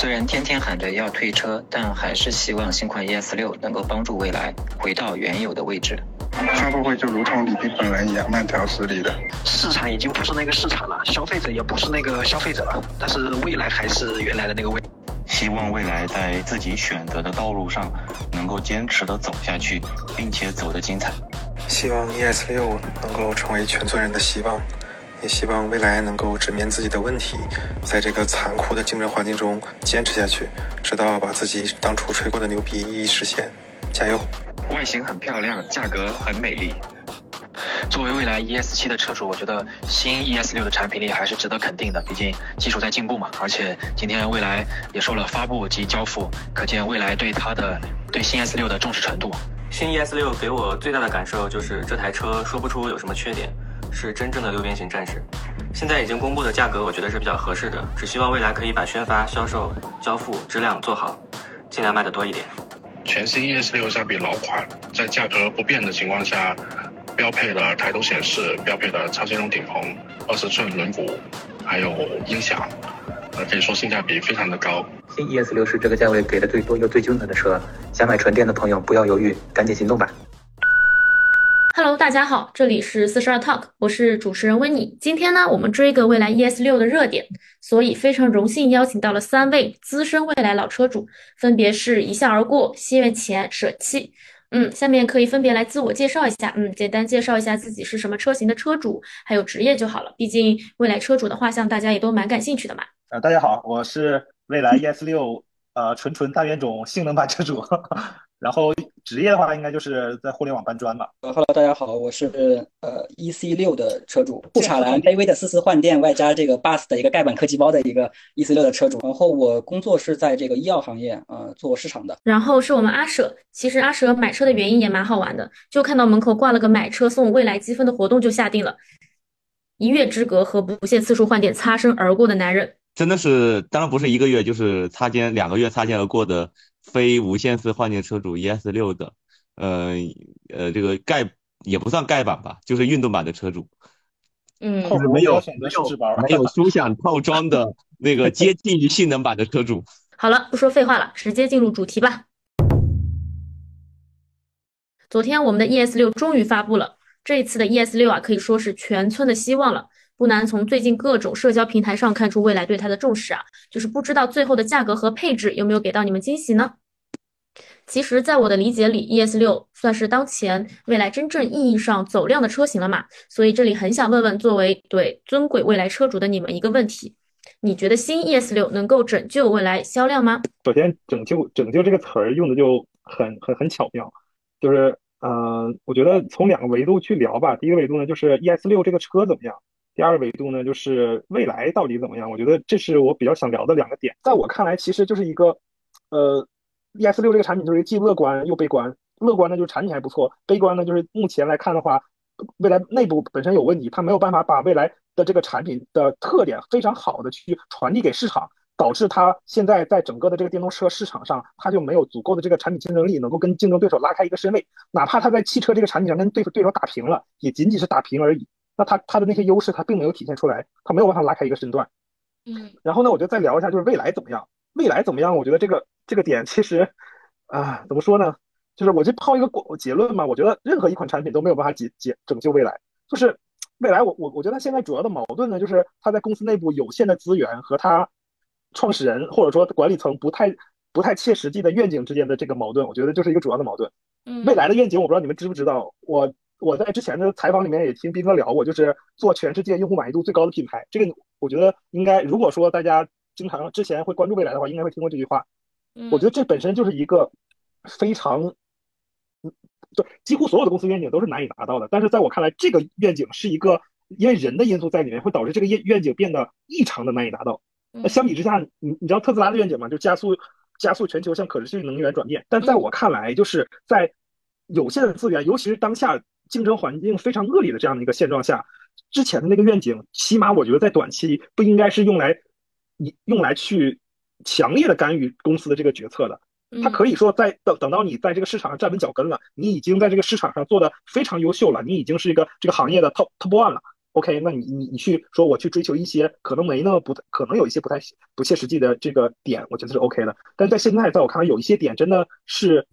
虽然天天喊着要退车，但还是希望新款 ES 六能够帮助蔚来回到原有的位置。发布会就如同李斌本人一样慢条斯理的。市场已经不是那个市场了，消费者也不是那个消费者了，但是未来还是原来的那个位。希望未来在自己选择的道路上能够坚持的走下去，并且走得精彩。希望 ES 六能够成为全村人的希望。也希望未来能够直面自己的问题，在这个残酷的竞争环境中坚持下去，直到把自己当初吹过的牛逼一一实现。加油！外形很漂亮，价格很美丽。作为未来 ES 七的车主，我觉得新 ES 六的产品力还是值得肯定的。毕竟技术在进步嘛，而且今天未来也说了发布及交付，可见未来对它的对新 ES 六的重视程度。新 ES 六给我最大的感受就是这台车说不出有什么缺点。是真正的六边形战士，现在已经公布的价格，我觉得是比较合适的。只希望未来可以把宣发、销售、交付、质量做好，尽量卖的多一点。全新 ES 六相比老款，在价格不变的情况下，标配了抬头显示、标配的超兼容顶棚、二十寸轮毂，还有音响，呃，可以说性价比非常的高。新 ES 六是这个价位给的最多又最精准的车，想买纯电的朋友不要犹豫，赶紧行动吧。Hello，大家好，这里是四十二 Talk，我是主持人温妮。今天呢，我们追个蔚来 ES 六的热点，所以非常荣幸邀请到了三位资深蔚来老车主，分别是一笑而过、西元前、舍弃。嗯，下面可以分别来自我介绍一下，嗯，简单介绍一下自己是什么车型的车主，还有职业就好了。毕竟蔚来车主的画像大家也都蛮感兴趣的嘛。呃，大家好，我是蔚来 ES 六呃纯纯大冤种性能版车主。然后职业的话，应该就是在互联网搬砖吧。呃，Hello，大家好，我是呃 EC 六的车主，布卡兰卑微的四次换电，外加这个 Bus 的一个盖板科技包的一个 EC 六的车主。然后我工作是在这个医药行业，呃，做市场的。然后是我们阿舍，其实阿舍买车的原因也蛮好玩的，就看到门口挂了个买车送未来积分的活动，就下定了。一月之隔和不限次数换电擦身而过的男人，真的是，当然不是一个月，就是擦肩两个月擦肩而过的。非无限次换电车主 ES 六的，呃呃，这个盖也不算盖板吧，就是运动版的车主，嗯，就是没有没有没有舒享套装的那个接近于性能版的车主。好了，不说废话了，直接进入主题吧。昨天我们的 ES 六终于发布了，这一次的 ES 六啊，可以说是全村的希望了。不难从最近各种社交平台上看出未来对它的重视啊，就是不知道最后的价格和配置有没有给到你们惊喜呢？其实，在我的理解里，ES 六算是当前未来真正意义上走量的车型了嘛，所以这里很想问问作为对尊贵未来车主的你们一个问题：你觉得新 ES 六能够拯救未来销量吗？首先，拯救拯救这个词儿用的就很很很巧妙，就是呃，我觉得从两个维度去聊吧。第一个维度呢，就是 ES 六这个车怎么样？第二个维度呢，就是未来到底怎么样？我觉得这是我比较想聊的两个点。在我看来，其实就是一个，呃，ES 六这个产品就是既乐观又悲观。乐观呢，就是产品还不错；悲观呢，就是目前来看的话，未来内部本身有问题，它没有办法把未来的这个产品的特点非常好的去传递给市场，导致它现在在整个的这个电动车市场上，它就没有足够的这个产品竞争力，能够跟竞争对手拉开一个身位。哪怕它在汽车这个产品上跟对对手打平了，也仅仅是打平而已。那它它的那些优势，它并没有体现出来，它没有办法拉开一个身段。嗯，然后呢，我就再聊一下，就是未来怎么样？未来怎么样？我觉得这个这个点其实，啊，怎么说呢？就是我就抛一个结论嘛，我觉得任何一款产品都没有办法解解拯救未来。就是未来，我我我觉得它现在主要的矛盾呢，就是它在公司内部有限的资源和它创始人或者说管理层不太不太切实际的愿景之间的这个矛盾，我觉得就是一个主要的矛盾。嗯，未来的愿景，我不知道你们知不知道，我。我在之前的采访里面也听斌哥聊过，就是做全世界用户满意度最高的品牌。这个我觉得应该，如果说大家经常之前会关注未来的话，应该会听过这句话。我觉得这本身就是一个非常，嗯，就几乎所有的公司愿景都是难以达到的。但是在我看来，这个愿景是一个因为人的因素在里面，会导致这个愿愿景变得异常的难以达到。那相比之下，你你知道特斯拉的愿景吗？就加速加速全球向可持续能源转变。但在我看来，就是在有限的资源，尤其是当下。竞争环境非常恶劣的这样的一个现状下，之前的那个愿景，起码我觉得在短期不应该是用来，你用来去强烈的干预公司的这个决策的。他可以说在等等到你在这个市场上站稳脚跟了，你已经在这个市场上做的非常优秀了，你已经是一个这个行业的 top top one 了。OK，那你你你去说我去追求一些可能没那么不可能有一些不太不切实际的这个点，我觉得是 OK 的。但在现在，在我看来，有一些点真的是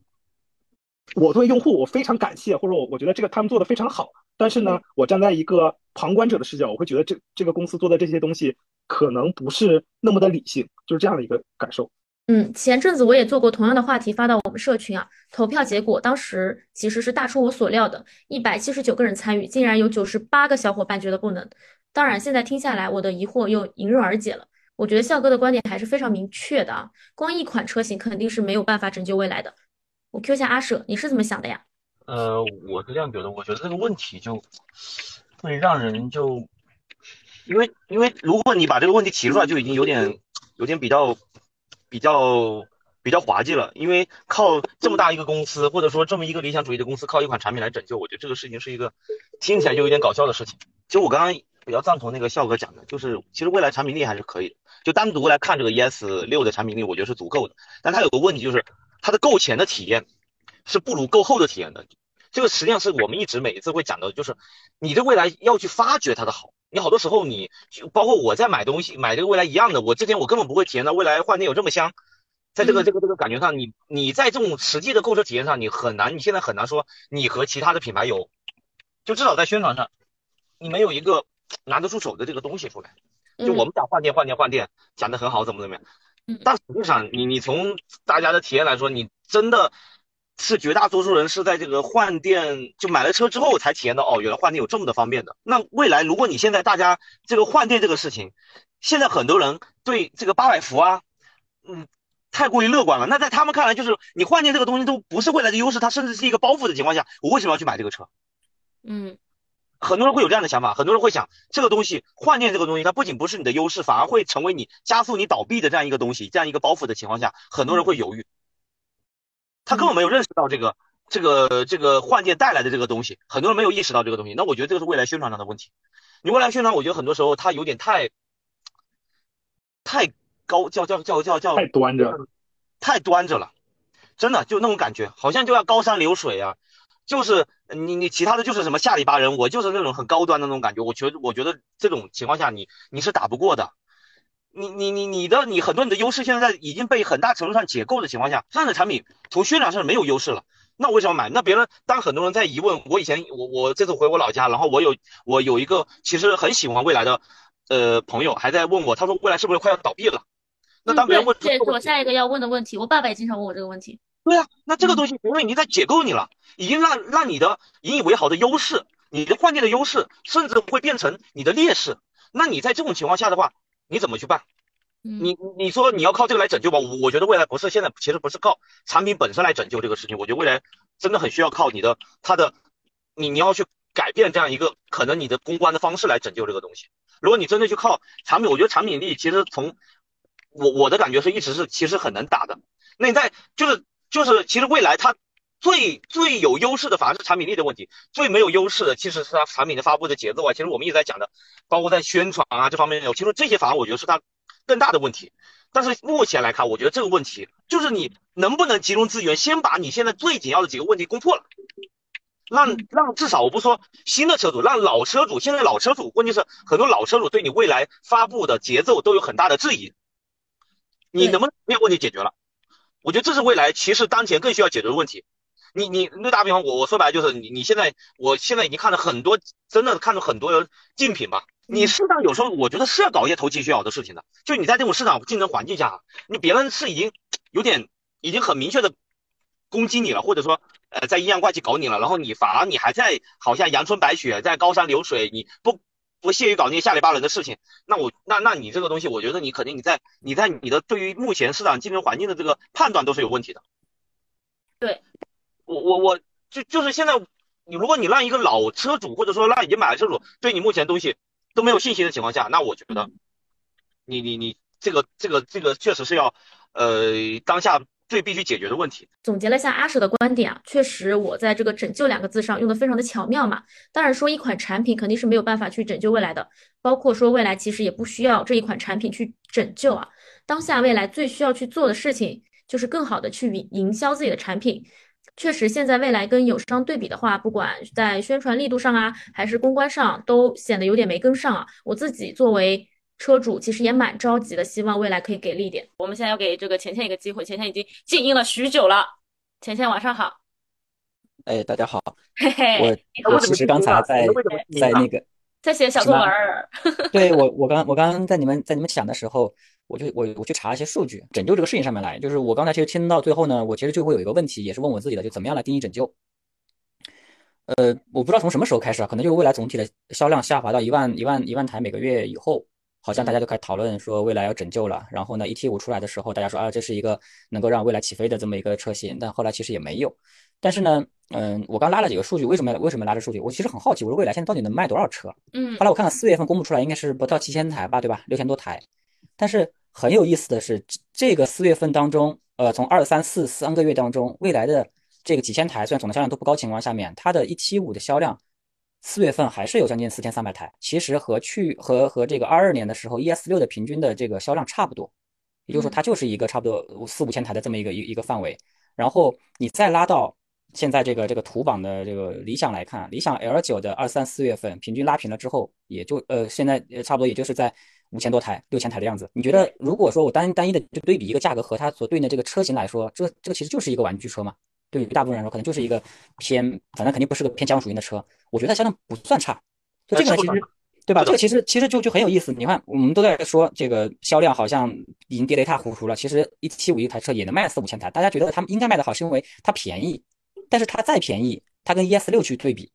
我作为用户，我非常感谢，或者我我觉得这个他们做的非常好。但是呢，我站在一个旁观者的视角，我会觉得这这个公司做的这些东西可能不是那么的理性，就是这样的一个感受。嗯，前阵子我也做过同样的话题发到我们社群啊，投票结果当时其实是大出我所料的，一百七十九个人参与，竟然有九十八个小伙伴觉得不能。当然，现在听下来，我的疑惑又迎刃而解了。我觉得笑哥的观点还是非常明确的啊，光一款车型肯定是没有办法拯救未来的。我 Q 一下阿舍，你是怎么想的呀？呃，我是这样觉得，我觉得这个问题就会让人就，因为因为如果你把这个问题提出来，就已经有点有点比较。比较比较滑稽了，因为靠这么大一个公司，或者说这么一个理想主义的公司，靠一款产品来拯救，我觉得这个事情是一个听起来就有点搞笑的事情。其实我刚刚比较赞同那个笑哥讲的，就是其实未来产品力还是可以的，就单独来看这个 ES 六的产品力，我觉得是足够的。但它有个问题就是，它的购前的体验是不如购后的体验的。这个实际上是我们一直每一次会讲的，就是你的未来要去发掘它的好。你好多时候，你包括我在买东西，买这个未来一样的，我之前我根本不会体验到未来换电有这么香，在这个这个这个感觉上，你你在这种实际的购车体验上，你很难，你现在很难说你和其他的品牌有，就至少在宣传上，你没有一个拿得出手的这个东西出来。就我们讲换电换电换电，讲的很好，怎么怎么样，但实际上你你从大家的体验来说，你真的。是绝大多数人是在这个换电就买了车之后才体验到哦，原来换电有这么的方便的。那未来如果你现在大家这个换电这个事情，现在很多人对这个八百伏啊，嗯，太过于乐观了。那在他们看来，就是你换电这个东西都不是未来的优势，它甚至是一个包袱的情况下，我为什么要去买这个车？嗯，很多人会有这样的想法，很多人会想，这个东西换电这个东西，它不仅不是你的优势，反而会成为你加速你倒闭的这样一个东西，这样一个包袱的情况下，很多人会犹豫。他根本没有认识到这个这个这个换届带来的这个东西，很多人没有意识到这个东西。那我觉得这个是未来宣传上的问题。你未来宣传，我觉得很多时候他有点太太高，叫叫叫叫叫太端着，太端着了。真的就那种感觉，好像就要高山流水啊，就是你你其他的就是什么下里巴人，我就是那种很高端的那种感觉。我觉得我觉得这种情况下，你你是打不过的。你你你你的你很多你的优势现在已经被很大程度上解构的情况下，这样的产品从宣传上没有优势了。那我为什么买？那别人当很多人在疑问，我以前我我这次回我老家，然后我有我有一个其实很喜欢未来的呃朋友还在问我，他说未来是不是快要倒闭了？那当别人问，这是我下一个要问的问题。我爸爸也经常问我这个问题。对啊，那这个东西别人已经在解构你了，已经让让你的引以为豪的优势，你的换电的优势，甚至会变成你的劣势。那你在这种情况下的话，你怎么去办？你你说你要靠这个来拯救吧？我我觉得未来不是现在，其实不是靠产品本身来拯救这个事情。我觉得未来真的很需要靠你的它的，你你要去改变这样一个可能你的公关的方式来拯救这个东西。如果你真的去靠产品，我觉得产品力其实从我我的感觉是一直是其实很能打的。那你在就是就是其实未来它最最有优势的反而是产品力的问题，最没有优势的其实是它产品的发布的节奏啊。其实我们一直在讲的，包括在宣传啊这方面有，其实这些反而我觉得是它。更大的问题，但是目前来看，我觉得这个问题就是你能不能集中资源，先把你现在最紧要的几个问题攻破了，让让至少我不说新的车主，让老车主，现在老车主，问题是很多老车主对你未来发布的节奏都有很大的质疑，你能不能这些问题解决了？我觉得这是未来其实当前更需要解决的问题。你你那打比方，我我说白了就是你你现在，我现在已经看了很多，真的看了很多竞品吧。你适当有时候，我觉得是要搞一些投机取巧的事情的。就你在这种市场竞争环境下，你别人是已经有点已经很明确的攻击你了，或者说呃在阴阳怪气搞你了，然后你反而你还在好像阳春白雪，在高山流水，你不不屑于搞那些下里巴人的事情。那我那那你这个东西，我觉得你肯定你在你在你的对于目前市场竞争环境的这个判断都是有问题的。对，我我我就就是现在，你如果你让一个老车主或者说让已经买了车主对你目前东西。都没有信心的情况下，那我觉得，你你你这个这个这个确实是要，呃，当下最必须解决的问题。总结了一下阿舍的观点啊，确实我在这个“拯救”两个字上用的非常的巧妙嘛。当然说一款产品肯定是没有办法去拯救未来的，包括说未来其实也不需要这一款产品去拯救啊。当下未来最需要去做的事情就是更好的去营营销自己的产品。确实，现在蔚来跟友商对比的话，不管在宣传力度上啊，还是公关上，都显得有点没跟上啊。我自己作为车主，其实也蛮着急的，希望蔚来可以给力点。我们现在要给这个钱钱一个机会，钱钱已经静音了许久了。钱钱晚上好。哎，大家好。嘿嘿，我我其实刚才在在那个在写小作文。对我，我刚我刚刚在你们在你们想的时候。我就我我去查一些数据，拯救这个事情上面来，就是我刚才其实听到最后呢，我其实就会有一个问题，也是问我自己的，就怎么样来定义拯救？呃，我不知道从什么时候开始啊，可能就是未来总体的销量下滑到一万一万一万台每个月以后，好像大家就开始讨论说未来要拯救了。然后呢，ET 五出来的时候，大家说啊，这是一个能够让未来起飞的这么一个车型，但后来其实也没有。但是呢，嗯，我刚拉了几个数据，为什么为什么拉这数据？我其实很好奇，我说未来现在到底能卖多少车？嗯，后来我看看四月份公布出来，应该是不到七千台吧，对吧？六千多台，但是。很有意思的是，这个四月份当中，呃，从二三四三个月当中，未来的这个几千台，虽然总的销量都不高情况下面，它的一七五的销量，四月份还是有将近四千三百台，其实和去和和这个二二年的时候 ES 六的平均的这个销量差不多，也就是说它就是一个差不多四五千台的这么一个一一个范围。然后你再拉到现在这个这个图榜的这个理想来看，理想 L 九的二三四月份平均拉平了之后，也就呃现在差不多也就是在。五千多台、六千台的样子，你觉得如果说我单单一的就对比一个价格和它所对应的这个车型来说，这这个其实就是一个玩具车嘛？对于大部分人来说，可能就是一个偏，反正肯定不是个偏家用属性的车。我觉得它销量不算差，就这个呢，其实对吧？这个其实其实就就很有意思。你看，我们都在说这个销量好像已经跌得一塌糊涂了，其实一七五一台车也能卖四五千台。大家觉得他们应该卖得好，是因为它便宜，但是它再便宜，它跟 ES 六去对比。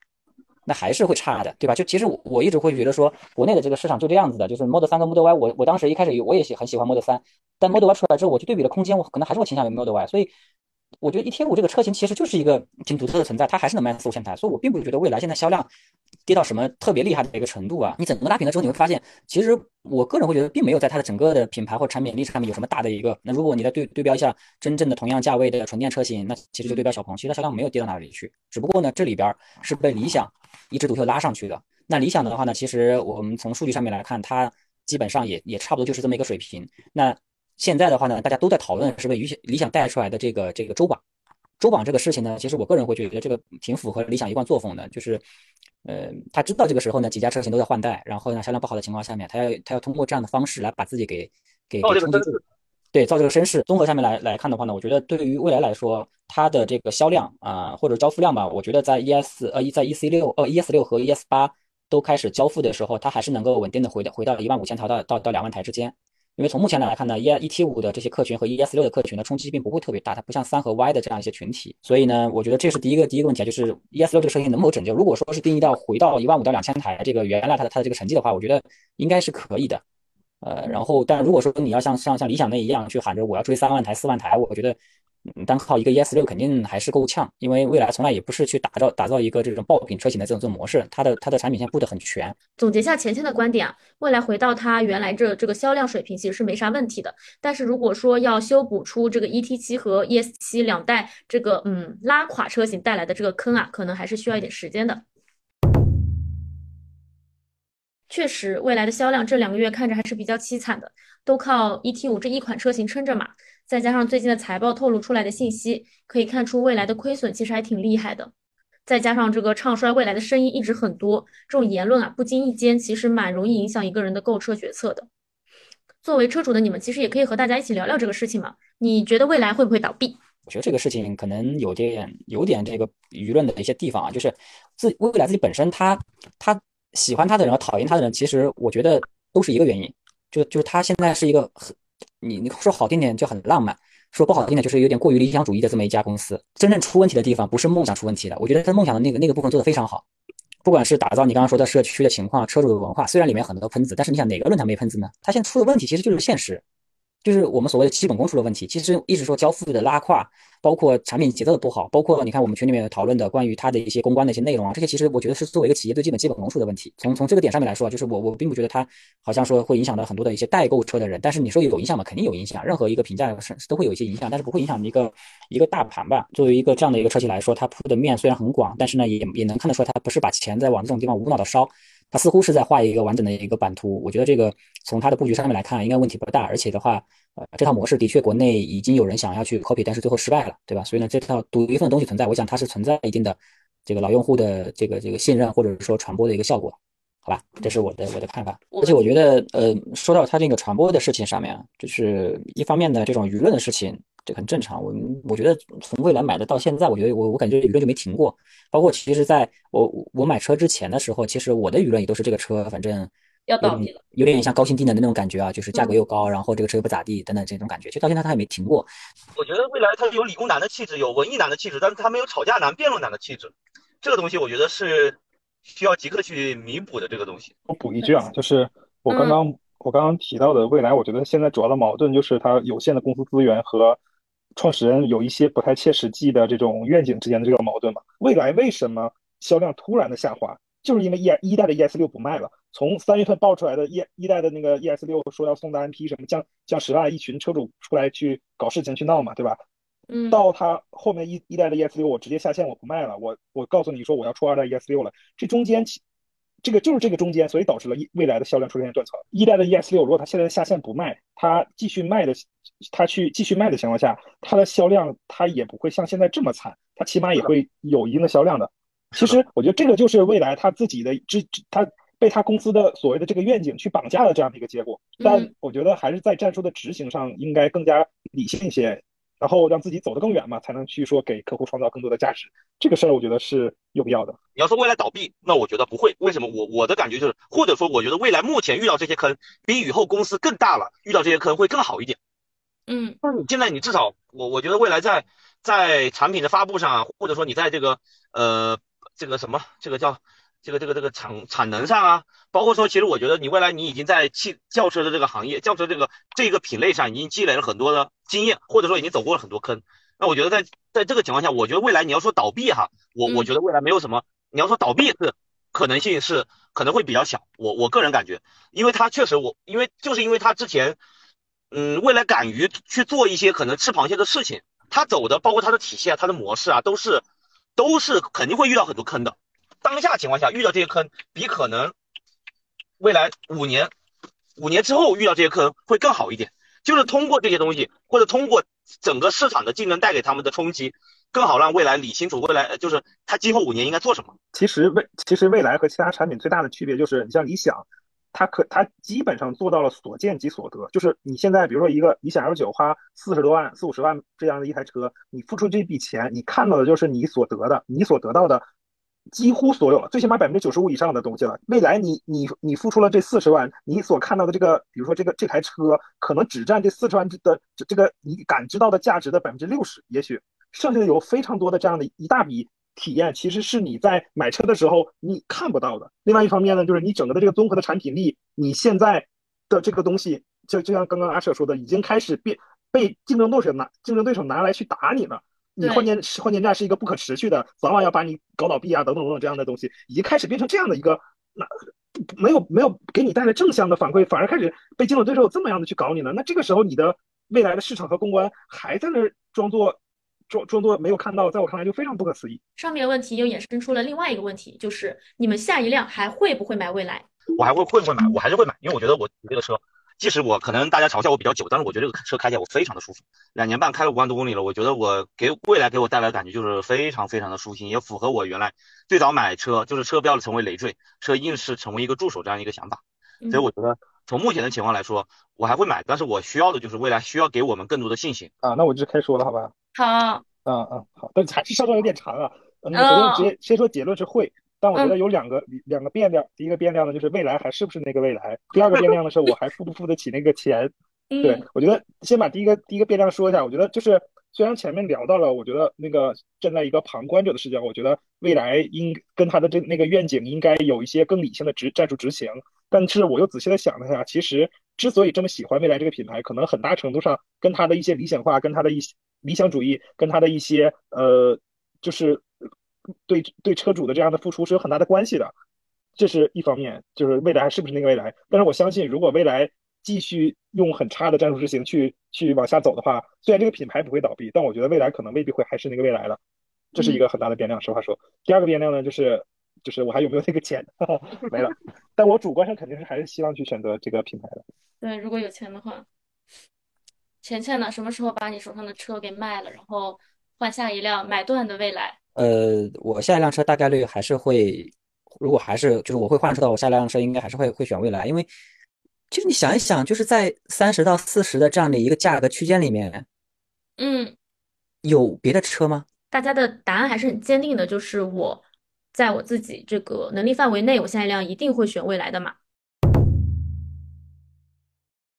那还是会差的，对吧？就其实我我一直会觉得说，国内的这个市场就这样子的，就是 Model 3跟 Model Y，我我当时一开始我也喜很喜欢 Model 3，但 Model Y 出来之后，我去对比了空间，我可能还是会倾向于 Model Y，所以我觉得 E T 五这个车型其实就是一个挺独特的存在，它还是能卖四五千台，所以我并不觉得未来现在销量跌到什么特别厉害的一个程度啊。你整个拉平了之后，你会发现，其实我个人会觉得并没有在它的整个的品牌或产品力上面有什么大的一个。那如果你再对对标一下真正的同样价位的纯电车型，那其实就对标小鹏，其实它销量没有跌到哪里去，只不过呢这里边是被理想。一枝独秀拉上去的。那理想的话呢，其实我们从数据上面来看，它基本上也也差不多就是这么一个水平。那现在的话呢，大家都在讨论是被理想理想带出来的这个这个周榜，周榜这个事情呢，其实我个人会觉得这个挺符合理想一贯作风的，就是，呃，他知道这个时候呢几家车型都在换代，然后呢销量不好的情况下面，他要他要通过这样的方式来把自己给给给冲击住。对，造这个声势。综合下面来来看的话呢，我觉得对于未来来说，它的这个销量啊，或者交付量吧，我觉得在 ES 呃，在 EC 六呃 ES 六和 ES 八都开始交付的时候，它还是能够稳定的回到回到一万五千台到到到两万台之间。因为从目前来看呢，E E T 五的这些客群和 ES 六的客群呢冲击并不会特别大，它不像三和 Y 的这样一些群体。所以呢，我觉得这是第一个第一个问题，就是 ES 六这个车型能否拯救？如果说是定义到回到一万五到两千台这个原来它的它的这个成绩的话，我觉得应该是可以的。呃，然后，但如果说你要像像像理想那一样去喊着我要追三万台、四万台，我觉得，单靠一个 ES 六肯定还是够呛，因为未来从来也不是去打造打造一个这种爆品车型的这种这种模式，它的它的产品线布的很全。总结一下钱钱的观点啊，未来回到它原来这这个销量水平其实是没啥问题的，但是如果说要修补出这个 ET 七和 ES 七两代这个嗯拉垮车型带来的这个坑啊，可能还是需要一点时间的。确实，未来的销量这两个月看着还是比较凄惨的，都靠 ET 五这一款车型撑着嘛。再加上最近的财报透露出来的信息，可以看出未来的亏损其实还挺厉害的。再加上这个唱衰未来的声音一直很多，这种言论啊，不经意间其实蛮容易影响一个人的购车决策的。作为车主的你们，其实也可以和大家一起聊聊这个事情嘛。你觉得未来会不会倒闭？我觉得这个事情可能有点有点这个舆论的一些地方啊，就是自未来自己本身，它它。喜欢他的人和讨厌他的人，其实我觉得都是一个原因，就就是他现在是一个很，你你说好听点就很浪漫，说不好听点就是有点过于理想主义的这么一家公司。真正出问题的地方不是梦想出问题的，我觉得他梦想的那个那个部分做得非常好，不管是打造你刚刚说的社区的情况、车主的文化，虽然里面很多喷子，但是你想哪个论坛没喷子呢？他现在出的问题其实就是现实。就是我们所谓的基本功出了问题，其实一直说交付的拉胯，包括产品节奏的不好，包括你看我们群里面讨论的关于它的一些公关的一些内容啊，这些其实我觉得是作为一个企业最基本基本功出的问题。从从这个点上面来说，就是我我并不觉得它好像说会影响到很多的一些代购车的人，但是你说有影响吗？肯定有影响，任何一个评价是都会有一些影响，但是不会影响一个一个大盘吧。作为一个这样的一个车企来说，它铺的面虽然很广，但是呢也也能看得出来，它不是把钱在往这种地方无脑的烧。它似乎是在画一个完整的一个版图。我觉得这个从它的布局上面来看，应该问题不大。而且的话，呃，这套模式的确国内已经有人想要去 copy，但是最后失败了，对吧？所以呢，这套独一份的东西存在，我想它是存在一定的这个老用户的这个这个信任或者说传播的一个效果，好吧？这是我的我的看法。而且我觉得，呃，说到它这个传播的事情上面啊，就是一方面的这种舆论的事情。这很正常，我我觉得从未来买的到现在，我觉得我我感觉舆论就没停过。包括其实在我我买车之前的时候，其实我的舆论也都是这个车，反正要倒闭了，有点像高薪低能的那种感觉啊，就是价格又高，然后这个车又不咋地等等这种感觉，就到现在它也没停过。我觉得未来它有理工男的气质，有文艺男的气质，但是它没有吵架男、辩论男的气质。这个东西我觉得是需要即刻去弥补的。这个东西，我补一句啊，就是我刚刚我刚刚提到的未来，我觉得现在主要的矛盾就是它有限的公司资源和。创始人有一些不太切实际的这种愿景之间的这个矛盾嘛？未来为什么销量突然的下滑？就是因为一一代的 ES 六不卖了。从三月份爆出来的一一代的那个 ES 六说要送单 MP 什么降降十万，一群车主出来去搞事情去闹嘛，对吧？嗯。到他后面一一代的 ES 六我直接下线我不卖了，我我告诉你说我要出二代 ES 六了。这中间这个就是这个中间，所以导致了未来的销量出现断层。一代的 ES 六如果它现在下线不卖，它继续卖的。它去继续卖的情况下，它的销量它也不会像现在这么惨，它起码也会有一定的销量的。其实我觉得这个就是未来他自己的之他被他公司的所谓的这个愿景去绑架的这样的一个结果。但我觉得还是在战术的执行上应该更加理性一些，然后让自己走得更远嘛，才能去说给客户创造更多的价值。这个事儿我觉得是有必要的。你要说未来倒闭，那我觉得不会。为什么？我我的感觉就是，或者说我觉得未来目前遇到这些坑，比以后公司更大了，遇到这些坑会更好一点。嗯，那你现在你至少我我觉得未来在在产品的发布上啊，或者说你在这个呃这个什么这个叫这个这个这个产产能上啊，包括说其实我觉得你未来你已经在汽轿车的这个行业轿车这个这个品类上已经积累了很多的经验，或者说已经走过了很多坑。那我觉得在在这个情况下，我觉得未来你要说倒闭哈，我我觉得未来没有什么，你要说倒闭是可能性是可能会比较小。我我个人感觉，因为它确实我因为就是因为它之前。嗯，未来敢于去做一些可能吃螃蟹的事情，他走的包括他的体系啊，他的模式啊，都是都是肯定会遇到很多坑的。当下情况下遇到这些坑，比可能未来五年五年之后遇到这些坑会更好一点。就是通过这些东西，或者通过整个市场的竞争带给他们的冲击，更好让未来理清楚未来就是他今后五年应该做什么。其实未其实未来和其他产品最大的区别就是，你像理想。它可，它基本上做到了所见即所得，就是你现在比如说一个理想 L 九花四十多万、四五十万这样的一台车，你付出这笔钱，你看到的就是你所得的，你所得到的几乎所有了，最起码百分之九十五以上的东西了。未来你你你付出了这四十万，你所看到的这个，比如说这个这台车，可能只占这四十万的这个你感知到的价值的百分之六十，也许剩下的有非常多的这样的一大笔。体验其实是你在买车的时候你看不到的。另外一方面呢，就是你整个的这个综合的产品力，你现在的这个东西，就就像刚刚阿舍说的，已经开始变被竞争对手拿竞争对手拿来去打你了。你换电换电站是一个不可持续的，早晚要把你搞倒闭啊，等等等等这样的东西，已经开始变成这样的一个，那没有没有给你带来正向的反馈，反而开始被竞争对手这么样的去搞你了。那这个时候你的未来的市场和公关还在那装作。装装作没有看到，在我看来就非常不可思议。上面问题又衍生出了另外一个问题，就是你们下一辆还会不会买蔚来？我还会会不会买？我还是会买，因为我觉得我这个车，即使我可能大家嘲笑我比较久，但是我觉得这个车开起来我非常的舒服。两年半开了五万多公里了，我觉得我给未来给我带来的感觉就是非常非常的舒心，也符合我原来最早买车就是车不要成为累赘，车硬是成为一个助手这样一个想法。所以我觉得从目前的情况来说，我还会买，但是我需要的就是未来需要给我们更多的信心啊。那我就开说了，好吧？好。嗯嗯好，但还是稍稍有点长啊。嗯，首先直接先说结论是会，但我觉得有两个两个变量。第一个变量呢，就是未来还是不是那个未来；第二个变量呢，是我还付不付得起那个钱。对我觉得先把第一个第一个变量说一下。我觉得就是虽然前面聊到了，我觉得那个站在一个旁观者的视角，我觉得未来应跟他的这那个愿景应该有一些更理性的执战术执行。但是我又仔细的想了一下，其实之所以这么喜欢未来这个品牌，可能很大程度上跟它的一些理想化，跟它的一些。理想主义跟它的一些呃，就是对对车主的这样的付出是有很大的关系的，这是一方面，就是未来是不是那个未来？但是我相信，如果未来继续用很差的战术执行去去往下走的话，虽然这个品牌不会倒闭，但我觉得未来可能未必会还是那个未来了，这是一个很大的变量。实话说，第二个变量呢，就是就是我还有没有那个钱，没了。但我主观上肯定是还是希望去选择这个品牌的。对，如果有钱的话。钱钱呢？什么时候把你手上的车给卖了，然后换下一辆买断的未来？呃，我下一辆车大概率还是会，如果还是就是我会换车的，我下一辆车应该还是会会选未来，因为其实你想一想，就是在三十到四十的这样的一个价格区间里面，嗯，有别的车吗？大家的答案还是很坚定的，就是我在我自己这个能力范围内，我下一辆一定会选蔚来的嘛。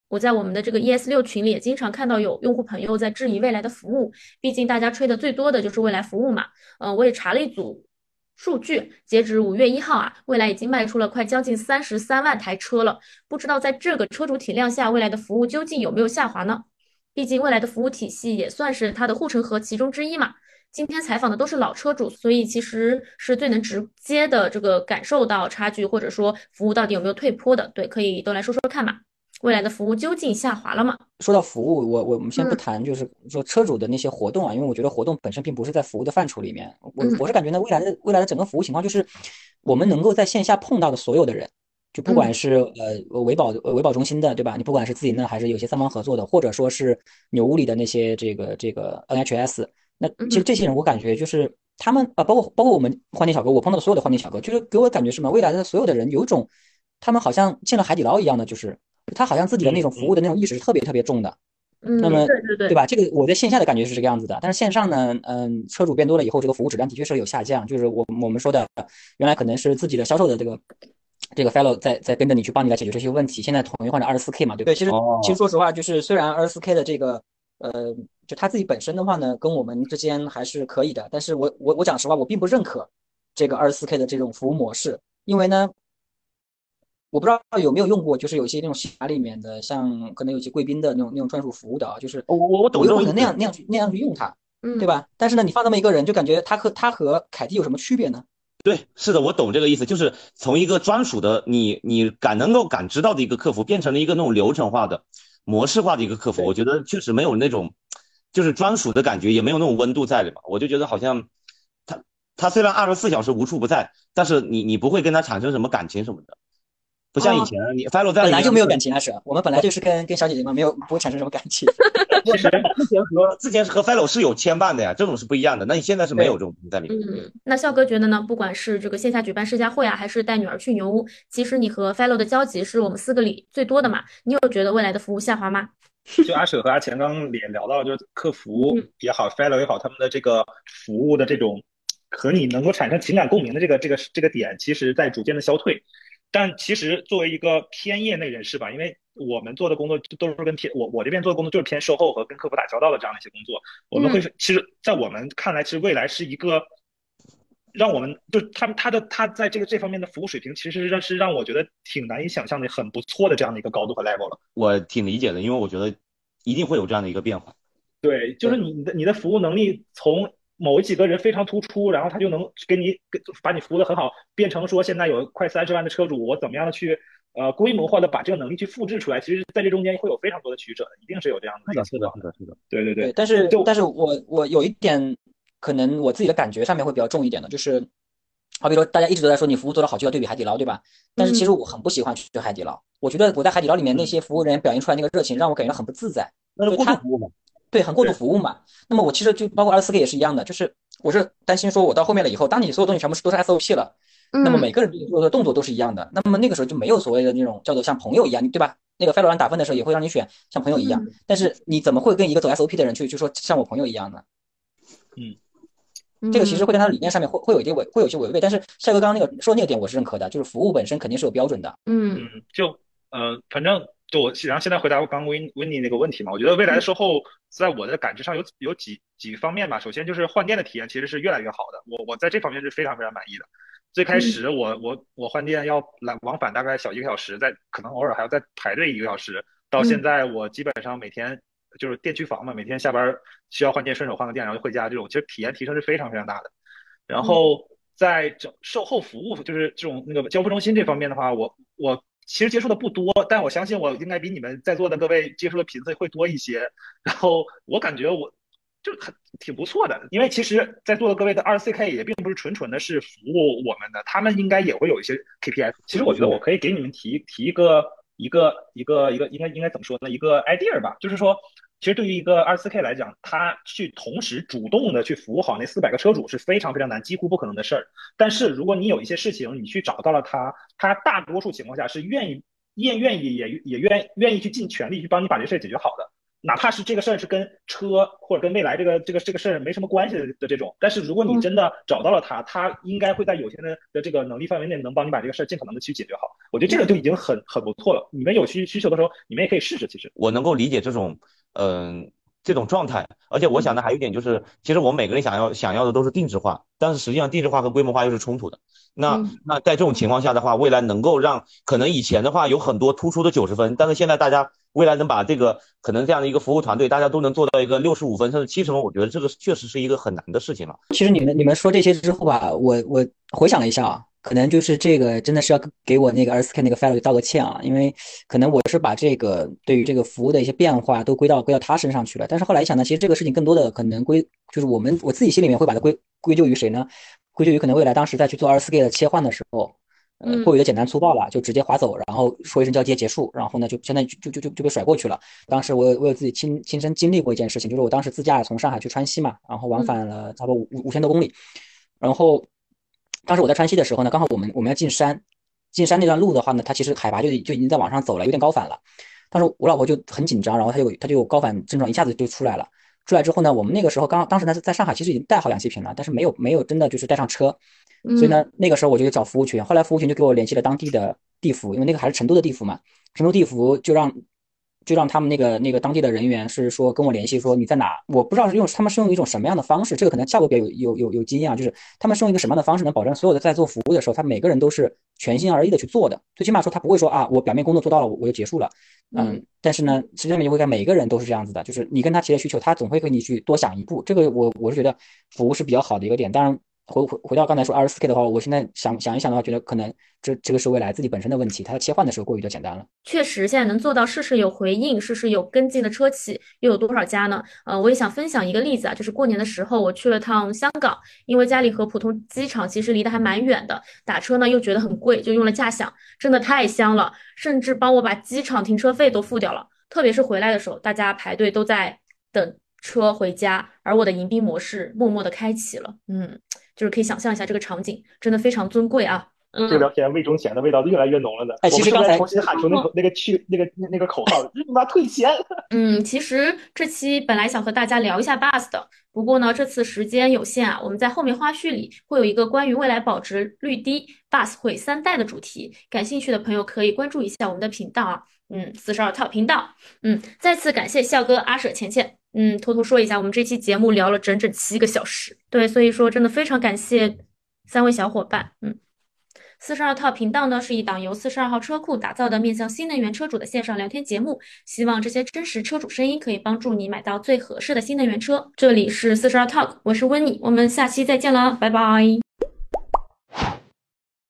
我在我们的这个 ES 六群里也经常看到有用户朋友在质疑蔚来的服务，毕竟大家吹的最多的就是蔚来服务嘛。嗯，我也查了一组数据，截止五月一号啊，蔚来已经卖出了快将近三十三万台车了。不知道在这个车主体量下，蔚来的服务究竟有没有下滑呢？毕竟蔚来的服务体系也算是它的护城河其中之一嘛。今天采访的都是老车主，所以其实是最能直接的这个感受到差距，或者说服务到底有没有退坡的。对，可以都来说说看嘛。未来的服务究竟下滑了吗？说到服务，我我们先不谈，就是说车主的那些活动啊，因为我觉得活动本身并不是在服务的范畴里面。我我是感觉呢，未来的未来的整个服务情况就是，我们能够在线下碰到的所有的人，就不管是呃维保维保中心的，对吧？你不管是自己弄还是有些三方合作的，或者说是纽屋里的那些这个这个 NHS，那其实这些人我感觉就是他们啊，包括包括我们换电小哥，我碰到的所有的换电小哥，就是给我感觉什么？未来的所有的人有一种，他们好像进了海底捞一样的，就是。他好像自己的那种服务的那种意识是特别特别重的，嗯，那么对对对，对吧？这个我在线下的感觉是这个样子的，但是线上呢，嗯，车主变多了以后，这个服务质量的确是有下降。就是我我们说的，原来可能是自己的销售的这个这个 fellow 在在跟着你去帮你来解决这些问题，现在统一换成二十四 K 嘛，对不对？其实其实说实话，就是虽然二十四 K 的这个呃，就他自己本身的话呢，跟我们之间还是可以的，但是我我我讲实话，我并不认可这个二十四 K 的这种服务模式，因为呢。我不知道有没有用过，就是有些那种侠里面的，像可能有些贵宾的那种那种专属服务的啊，就是我我我懂，有可能那样那样去那样去用它，嗯，对吧？但是呢，你放那么一个人，就感觉他和他和凯蒂有什么区别呢？对，是的，我懂这个意思，就是从一个专属的你你感能够感知到的一个客服，变成了一个那种流程化的模式化的一个客服，我觉得确实没有那种就是专属的感觉，也没有那种温度在里吧。我就觉得好像他他虽然二十四小时无处不在，但是你你不会跟他产生什么感情什么的。不像以前，你 follow 在本来就没有感情啊，是我们本来就是跟跟小姐姐们没有不会产生什么感情。其实之前和之前和 follow 是有牵绊的呀，这种是不一样的。那你现在是没有这种在里面。嗯，那笑哥觉得呢？不管是这个线下举办试驾会啊，还是带女儿去牛屋，其实你和 follow 的交集是我们四个里最多的嘛。你有觉得未来的服务下滑吗？就阿舍和阿钱刚刚也聊到，就是客服也好，follow 也好，他们的这个服务的这种和你能够产生情感共鸣的这个这个这个点，其实在逐渐的消退。但其实作为一个偏业内人士吧，因为我们做的工作都是跟偏我我这边做的工作就是偏售后和跟客服打交道的这样的一些工作，我们会其实，在我们看来，其实未来是一个让我们就他们他的他在这个这方面的服务水平，其实让是让我觉得挺难以想象的，很不错的这样的一个高度和 level 了。我挺理解的，因为我觉得一定会有这样的一个变化。对，就是你你的你的服务能力从。某几个人非常突出，然后他就能给你给把你服务的很好，变成说现在有快三十万的车主，我怎么样的去呃规模化的把这个能力去复制出来？其实在这中间会有非常多的曲折，一定是有这样的。是的，是的，是的，是的。对对对。但是但是我我有一点可能我自己的感觉上面会比较重一点的，就是好比说大家一直都在说你服务做得好就要对比海底捞，对吧？但是其实我很不喜欢去海底捞，我觉得我在海底捞里面那些服务人员表现出来那个热情，让我感觉很不自在。那是过度服务嘛？对，很过度服务嘛。那么我其实就包括二十四 K 也是一样的，就是我是担心说，我到后面了以后，当你所有东西全部是都是 SOP 了，那么每个人做的动作都是一样的，那么那个时候就没有所谓的那种叫做像朋友一样，对吧？那个 f e l o 栏打分的时候也会让你选像朋友一样，但是你怎么会跟一个走 SOP 的人去就说像我朋友一样呢？嗯，这个其实会在他的理念上面会会有一些违会有些违背，但是帅哥刚刚那个说那个点我是认可的，就是服务本身肯定是有标准的。嗯，就呃，反正。就我然后现在回答刚刚温温妮那个问题嘛，我觉得未来的售后在我的感知上有有几几方面吧。首先就是换电的体验其实是越来越好的，我我在这方面是非常非常满意的。最开始我我我换电要来往返大概小一个小时，在可能偶尔还要再排队一个小时，到现在我基本上每天就是电区房嘛，每天下班需要换电顺手换个电然后就回家，这种其实体验提升是非常非常大的。然后在整售后服务就是这种那个交付中心这方面的话，我我。其实接触的不多，但我相信我应该比你们在座的各位接触的频次会多一些。然后我感觉我就很挺不错的。因为其实，在座的各位的二 C K 也并不是纯纯的是服务我们的，他们应该也会有一些 KPI。其实我觉得我可以给你们提提一个一个一个一个应该应该怎么说呢？一个 idea 吧，就是说。其实对于一个二四 K 来讲，他去同时主动的去服务好那四百个车主是非常非常难，几乎不可能的事儿。但是如果你有一些事情，你去找到了他，他大多数情况下是愿意、愿愿意也也愿愿意去尽全力去帮你把这事儿解决好的，哪怕是这个事儿是跟车或者跟未来这个这个这个事儿没什么关系的的这种。但是如果你真的找到了他，他应该会在有限的的这个能力范围内能帮你把这个事儿尽可能的去解决好。我觉得这个就已经很很不错了。你们有需需求的时候，你们也可以试试。其实我能够理解这种。嗯，这种状态，而且我想的还有一点就是，其实我们每个人想要想要的都是定制化，但是实际上定制化和规模化又是冲突的。那那在这种情况下的话，未来能够让可能以前的话有很多突出的九十分，但是现在大家未来能把这个可能这样的一个服务团队，大家都能做到一个六十五分甚至七十分，我觉得这个确实是一个很难的事情了。其实你们你们说这些之后吧，我我回想了一下啊。可能就是这个真的是要给我那个 2K 那个 fellow 道个歉啊，因为可能我是把这个对于这个服务的一些变化都归到归到他身上去了。但是后来一想呢，其实这个事情更多的可能归就是我们我自己心里面会把它归归咎于谁呢？归咎于可能未来当时在去做二十四 K 的切换的时候，呃，过于的简单粗暴了，就直接划走，然后说一声交接结束，然后呢就相当于就就就就被甩过去了。当时我我有自己亲亲身经历过一件事情，就是我当时自驾从上海去川西嘛，然后往返了差不多五五千多公里，然后。当时我在川西的时候呢，刚好我们我们要进山，进山那段路的话呢，它其实海拔就就已经在往上走了，有点高反了。当时我老婆就很紧张，然后她就她就有高反症状，一下子就出来了。出来之后呢，我们那个时候刚当时呢在上海其实已经带好氧气瓶了，但是没有没有真的就是带上车，所以呢那个时候我就找服务群，后来服务群就给我联系了当地的地服，因为那个还是成都的地服嘛，成都地服就让。就让他们那个那个当地的人员是说跟我联系说你在哪？我不知道是用他们是用一种什么样的方式，这个可能效果比较有有有有经验啊。就是他们是用一个什么样的方式能保证所有的在做服务的时候，他每个人都是全心而意的去做的。最起码说他不会说啊，我表面工作做到了，我就结束了。嗯，但是呢，实际上你就会看每个人都是这样子的，就是你跟他提的需求，他总会给你去多想一步。这个我我是觉得服务是比较好的一个点。当然。回回回到刚才说二十四 K 的话，我现在想想一想的话，觉得可能这这个是未来自己本身的问题，它切换的时候过于的简单了。确实，现在能做到事事有回应、事事有跟进的车企又有多少家呢？呃，我也想分享一个例子啊，就是过年的时候我去了趟香港，因为家里和普通机场其实离得还蛮远的，打车呢又觉得很贵，就用了驾享，真的太香了，甚至帮我把机场停车费都付掉了。特别是回来的时候，大家排队都在等车回家，而我的迎宾模式默默的开启了，嗯。就是可以想象一下这个场景，真的非常尊贵啊！这个聊天味中咸的味道越来越浓了呢。哎，其实刚才重新喊出那个那个去那个那个口号，立马退钱。嗯，其实这期本来想和大家聊一下 bus 的，不过呢，这次时间有限啊，我们在后面花絮里会有一个关于未来保值率低 bus 毁三代的主题，感兴趣的朋友可以关注一下我们的频道啊。嗯，四十二套频道。嗯，再次感谢笑哥、阿舍、钱钱。嗯，偷偷说一下，我们这期节目聊了整整七个小时。对，所以说真的非常感谢三位小伙伴。嗯，四十二套频道呢是一档由四十二号车库打造的面向新能源车主的线上聊天节目，希望这些真实车主声音可以帮助你买到最合适的新能源车。这里是四十二 talk，我是温妮，我们下期再见了，拜拜。